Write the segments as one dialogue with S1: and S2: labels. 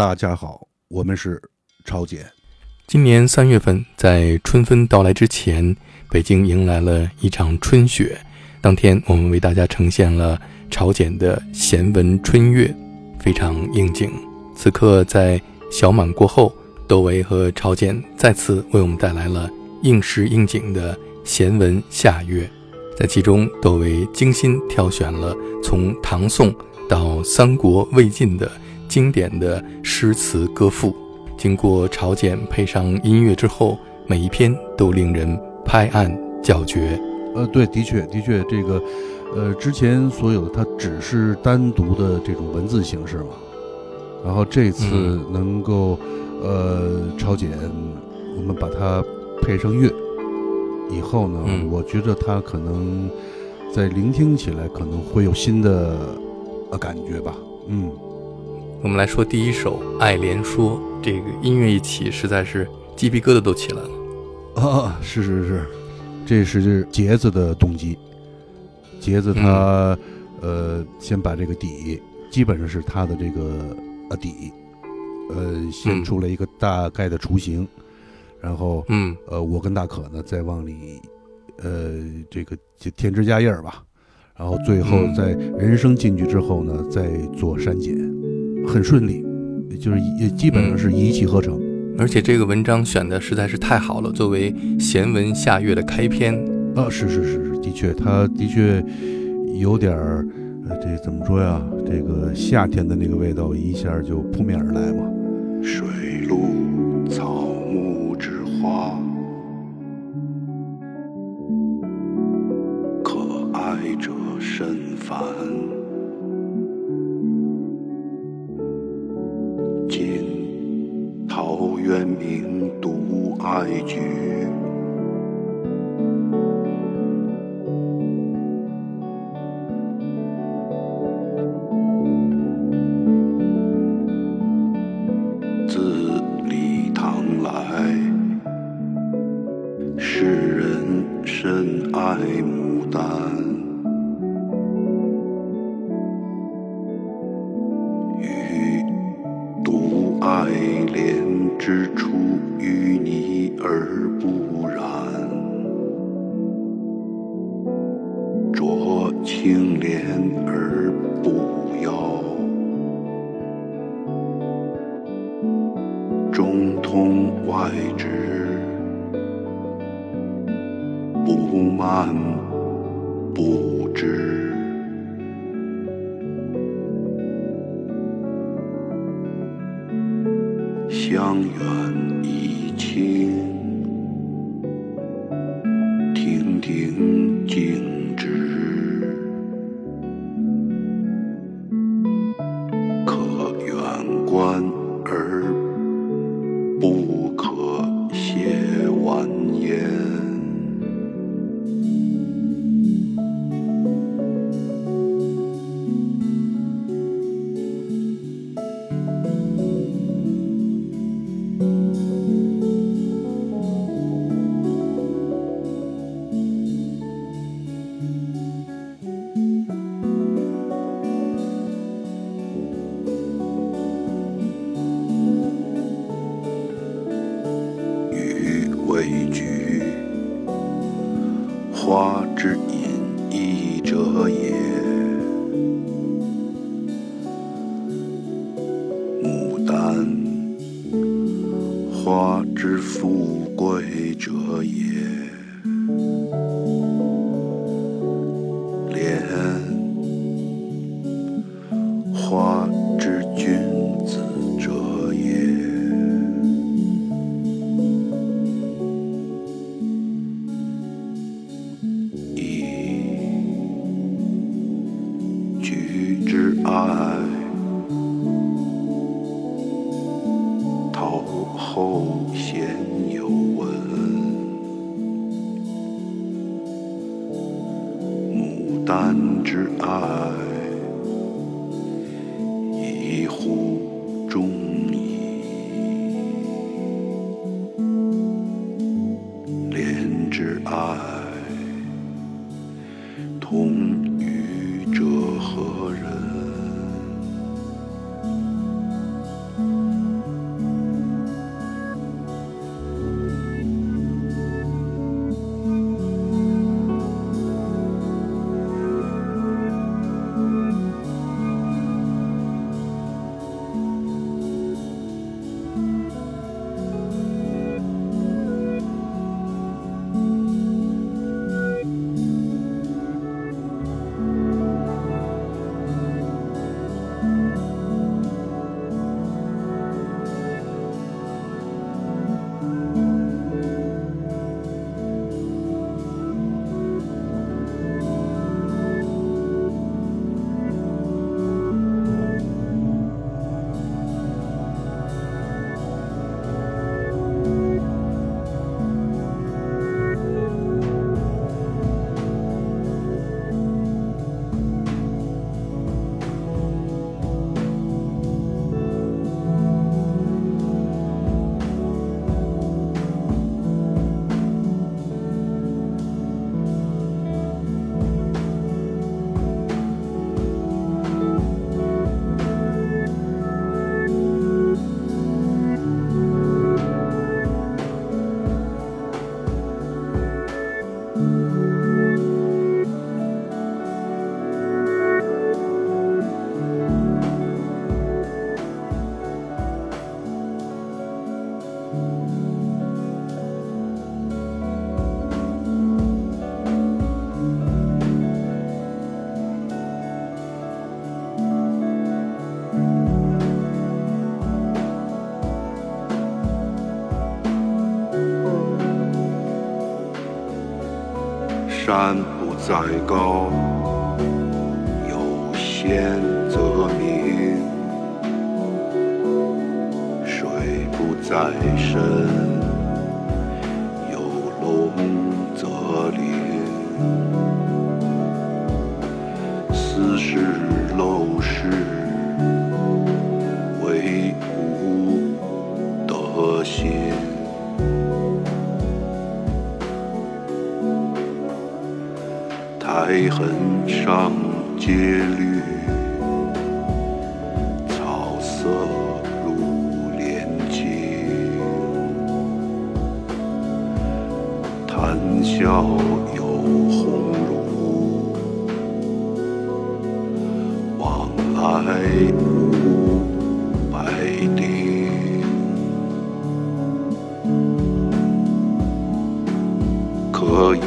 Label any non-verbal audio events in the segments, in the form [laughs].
S1: 大家好，我们是朝简。
S2: 今年三月份，在春分到来之前，北京迎来了一场春雪。当天，我们为大家呈现了朝简的闲文春月，非常应景。此刻，在小满过后，窦唯和朝简再次为我们带来了应时应景的闲文夏月。在其中，窦唯精心挑选了从唐宋到三国魏晋的经典的诗词歌赋。经过朝简配上音乐之后，每一篇都令人拍案叫绝。
S1: 呃，对，的确，的确，这个，呃，之前所有的它只是单独的这种文字形式嘛，然后这次能够，呃，朝简，我们把它配上乐，以后呢，我觉得它可能在聆听起来可能会有新的呃感觉吧。嗯，
S2: 我们来说第一首《爱莲说》。这个音乐一起，实在是鸡皮疙瘩都起来了。
S1: 啊，是是是，这是杰子的动机。杰子他呃，先把这个底，基本上是他的这个呃底，呃，先出了一个大概的雏形，然后
S2: 嗯，
S1: 呃，我跟大可呢再往里呃这个就添枝加叶吧，然后最后在人声进去之后呢，再做删减，很顺利。就是也基本上是一气呵成，
S2: 而且这个文章选的实在是太好了，作为闲文夏月的开篇
S1: 啊，是是是是，的确，他的确有点儿，呃，这怎么说呀？这个夏天的那个味道一下就扑面而来嘛。
S3: 水陆独爱句，江远已清。荷叶，牡丹；花之富同山不在高，有仙则名；水不在深，上阶绿，草色入帘青。谈笑有鸿儒，往来无白丁。可以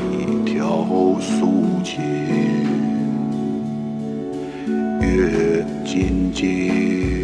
S3: 调素琴，间
S2: 接。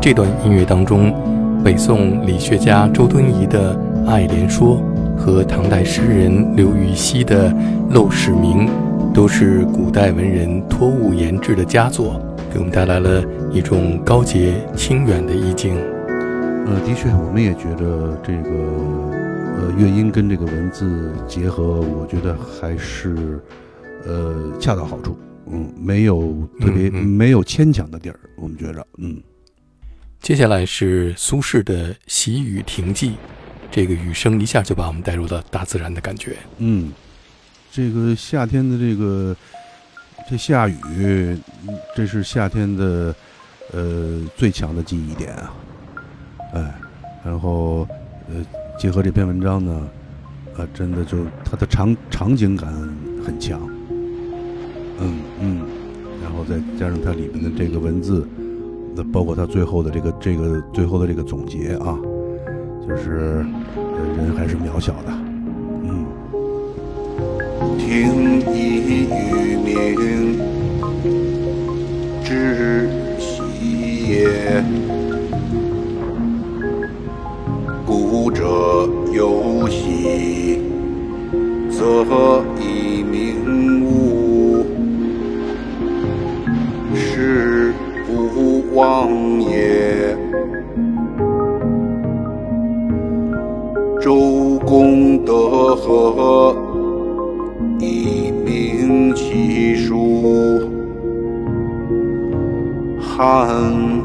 S2: 这段音乐当中，北宋理学家周敦颐的《爱莲说》和唐代诗人刘禹锡的《陋室铭》，都是古代文人托物言志的佳作，给我们带来了一种高洁清远的意境。
S1: 呃，的确，我们也觉得这个呃乐音跟这个文字结合，我觉得还是呃恰到好处，嗯，没有特别、
S2: 嗯嗯
S1: 没有牵强的地儿，我们觉着，嗯。
S2: 接下来是苏轼的《喜雨亭记》，这个雨声一下就把我们带入了大自然的感觉。
S1: 嗯，这个夏天的这个这下雨，这是夏天的呃最强的记忆点啊，哎，然后呃结合这篇文章呢，啊，真的就它的场场景感很强，嗯嗯，然后再加上它里面的这个文字，包括他最后的这个这个最后的这个总结啊，就是人还是渺小的，嗯。
S3: 听一渔民之喜也，故者有喜，则以明德和。以明其书，汉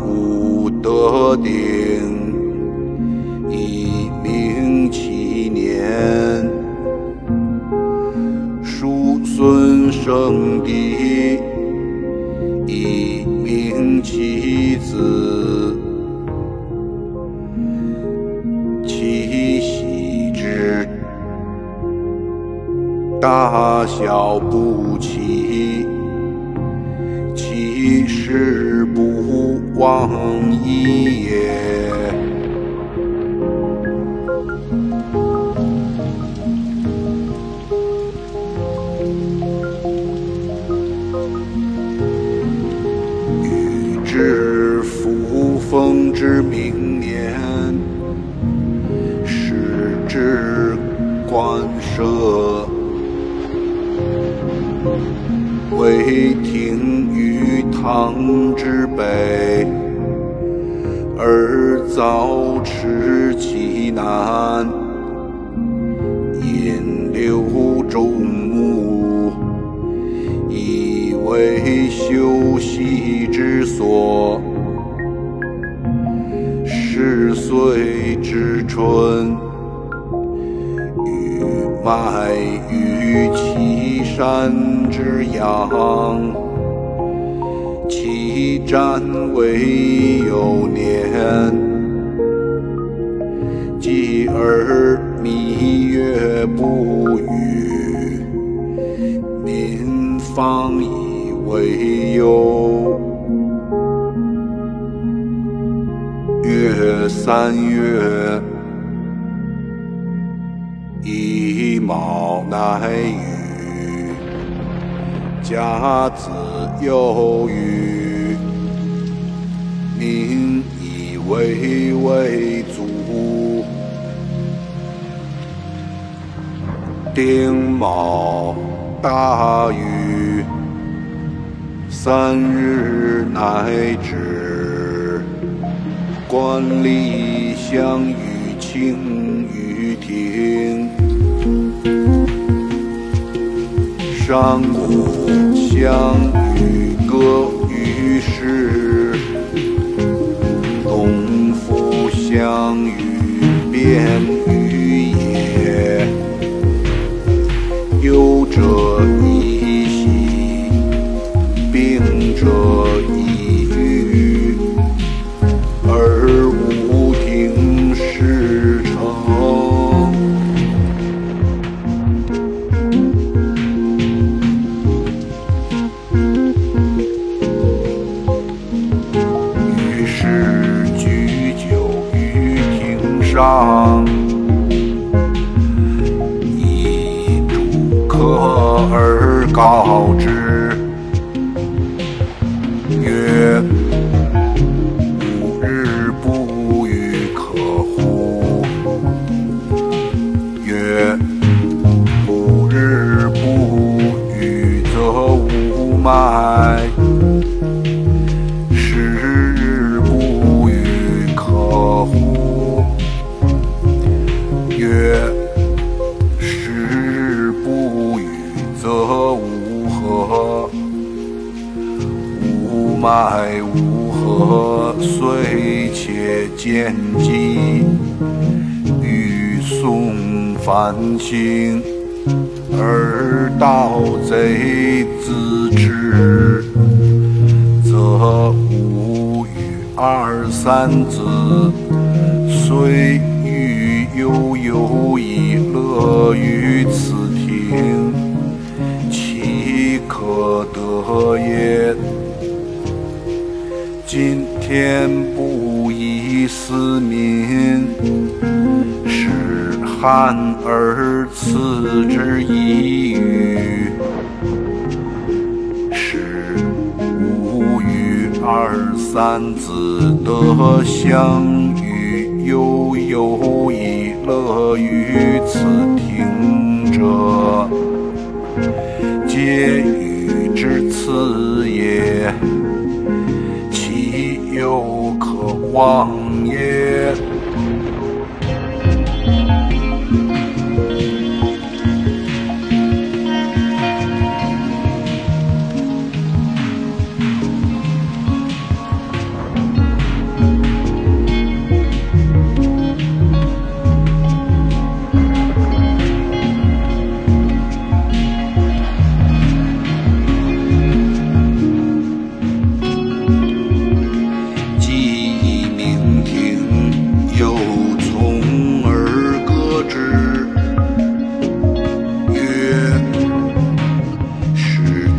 S3: 武德鼎，以明其年，叔孙生弟，以明其子，大小不齐，其事不忘矣也。持三月，乙卯乃雨，甲子有余，民以为为足。丁卯大雨，三日乃。万里相与清于庭，上古相与歌与诗，东府相与辩而盗贼自之，则无与二三子，虽欲悠悠以乐于此庭，其可得也？今天不以思民，使汉而二三子得相与，悠悠以乐于此庭者，皆予之赐也。岂有可忘也？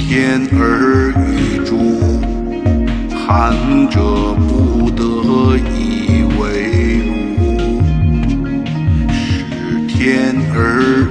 S3: 天而与诸，含者不得以为鲁。使天而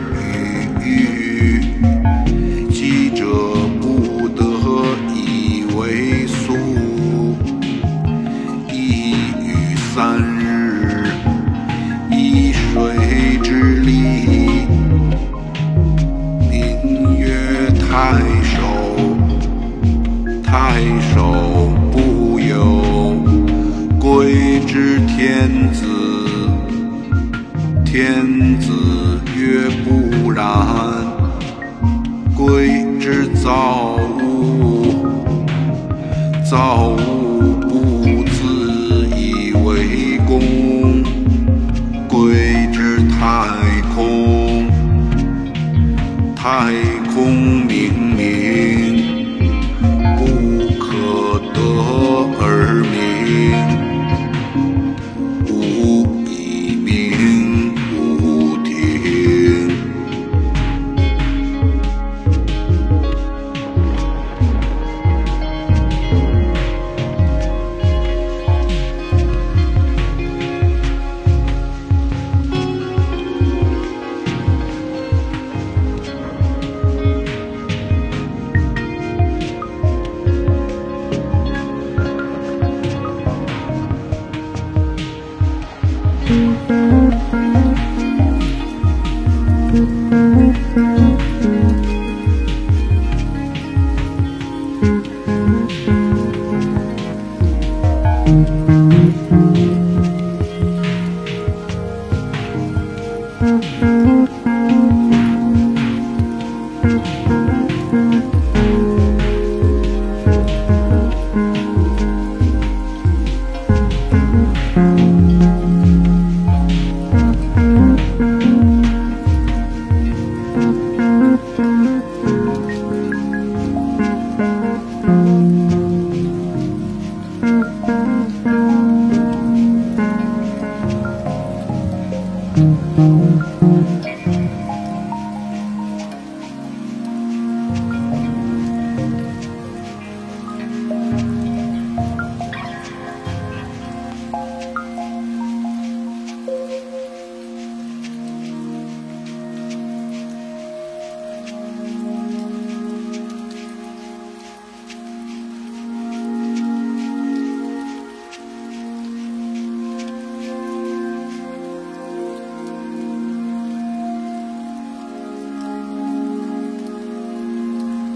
S3: 太空明明，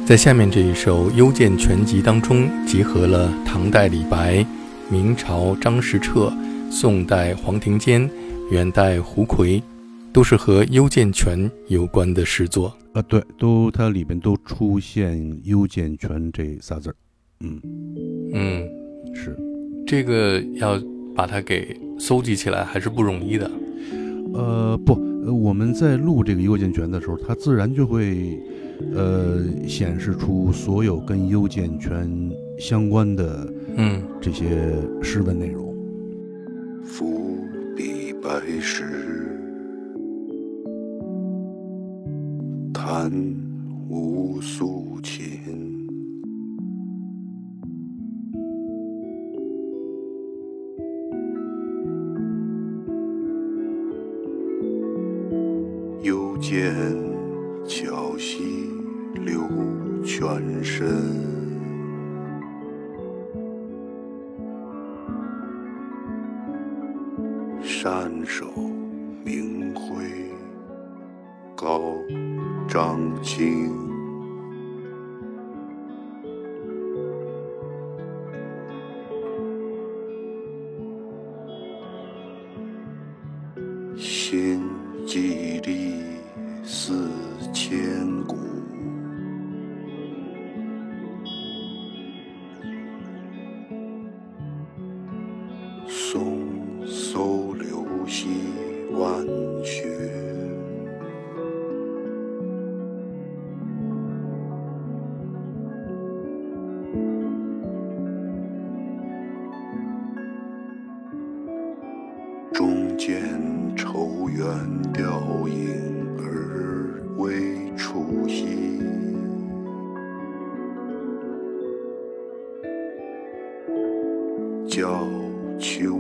S2: 在下面这一首《幽涧全集》当中，集合了唐代李白、明朝张士彻、宋代黄庭坚、元代胡奎，都是和幽涧泉有关的诗作。
S1: 啊，对，都它里边都出现“幽涧泉”这仨字儿。嗯，
S2: 嗯，
S1: 是。
S2: 这个要把它给搜集起来还是不容易的。
S1: 呃，不，呃我们在录这个幽涧泉的时候，它自然就会，呃，显示出所有跟幽涧泉相关的
S2: 嗯
S1: 这些诗文内容。
S3: 伏笔白石，弹无素琴。又见桥西流泉深。山首明辉，高张清。中间愁怨凋影而未出息，叫秋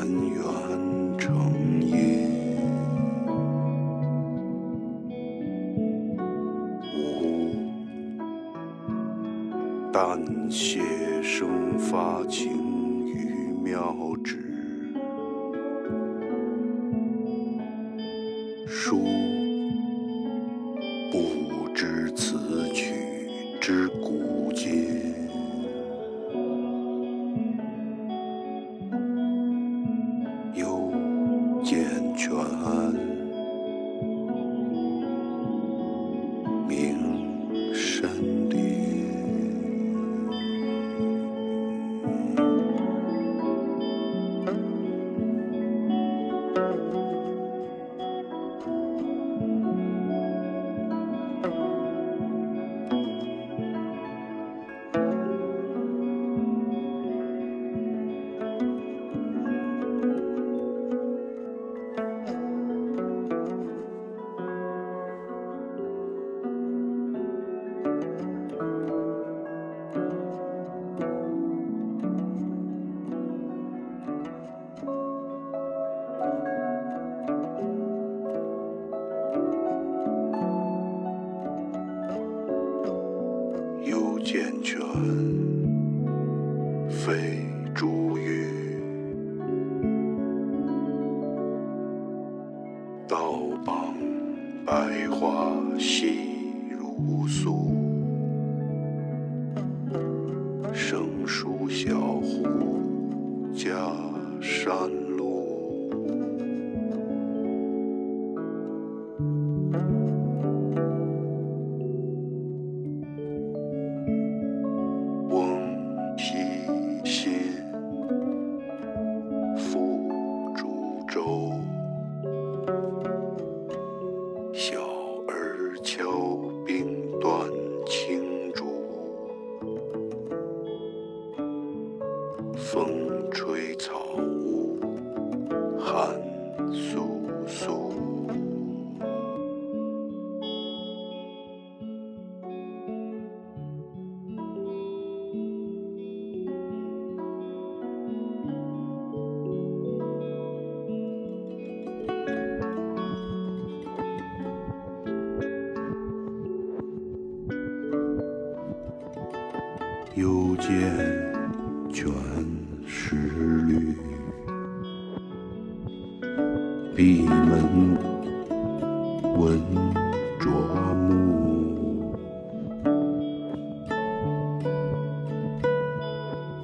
S3: 南园成荫无但写生发起。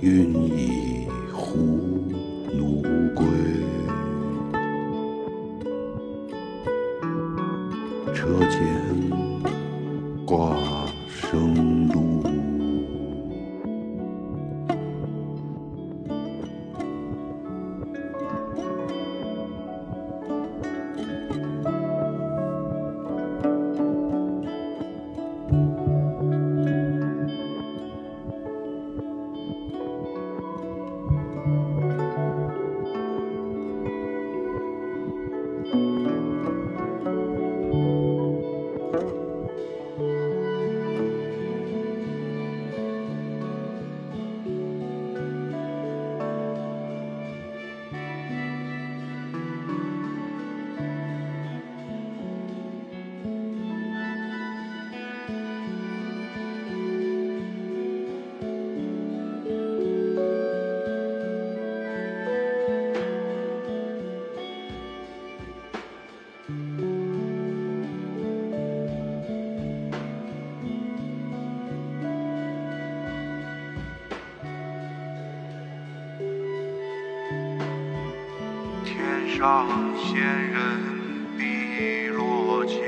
S3: 愿意。上仙人碧落街，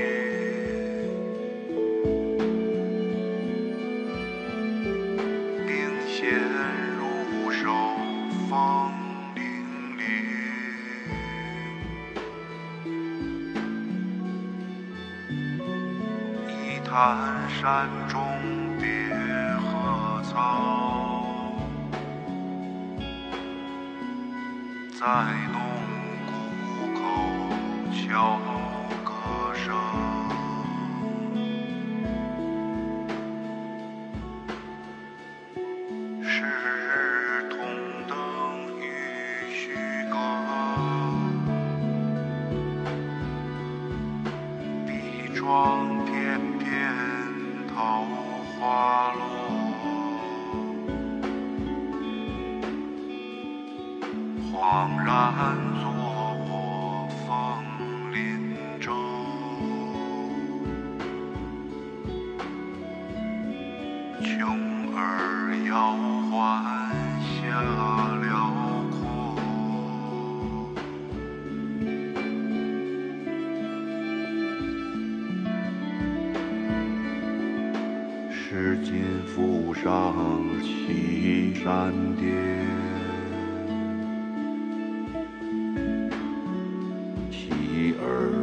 S3: 冰弦入手风凛冽，一潭山中别鹤草，在。earth.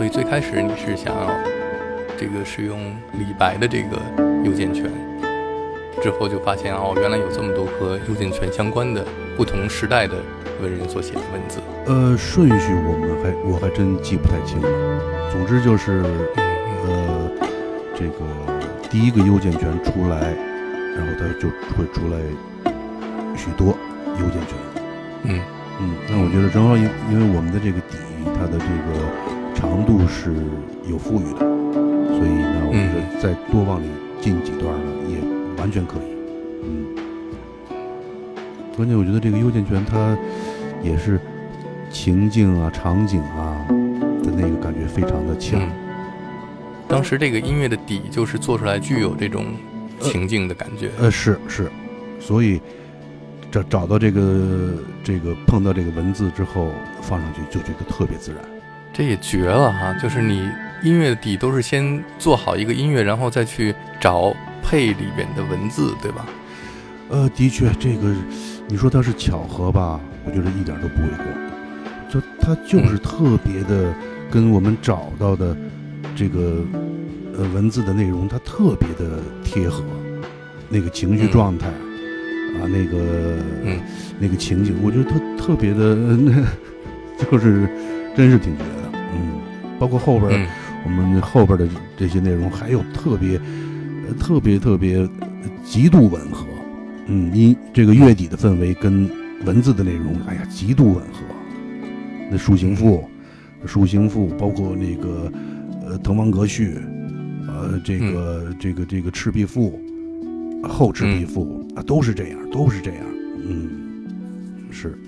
S2: 所以最开始你是想要这个使用李白的这个幽涧泉，之后就发现哦，原来有这么多和幽涧泉相关的不同时代的文人所写的文字。
S1: 呃，顺序我们还我还真记不太清了。总之就是，
S2: 嗯
S1: 呃，这个第一个幽涧泉出来，然后它就会出来许多幽涧泉。
S2: 嗯
S1: 嗯，那我觉得正好因因为我们的这个底，它的这个长度是有富裕的，所以呢，我觉得再多往里进几段呢，也完全可以。嗯，关键我觉得这个幽涧泉它也是情境啊、场景啊的那个感觉非常的强。
S2: 嗯，当时这个音乐的底就是做出来具有这种情境的感觉。
S1: 呃，是是，所以找找到这个这个碰到这个文字之后放上去就觉得特别自然。
S2: 这也绝了哈！就是你音乐的底都是先做好一个音乐，然后再去找配里边的文字，对吧？
S1: 呃，的确，这个你说它是巧合吧？我觉得一点都不为过。就它就是特别的跟我们找到的这个呃文字的内容，它特别的贴合，那个情绪
S2: 嗯
S1: 状态、啊，那个、
S2: 嗯
S1: 那个情景，我觉得特特别的，那 [laughs] 就是真是挺绝的。嗯，包括后边、
S2: 嗯。
S1: 我们后边的这些内容还有特别、呃特别特别呃极度吻合，嗯，音这个乐底的氛围跟文字的内容，哎呀，极度吻合。那《抒情赋》，《抒情赋》包括那个呃《滕王阁序》，呃，这个、这个这个《赤壁赋》，后《赤壁赋》啊，都是这样，都是这样，嗯，是。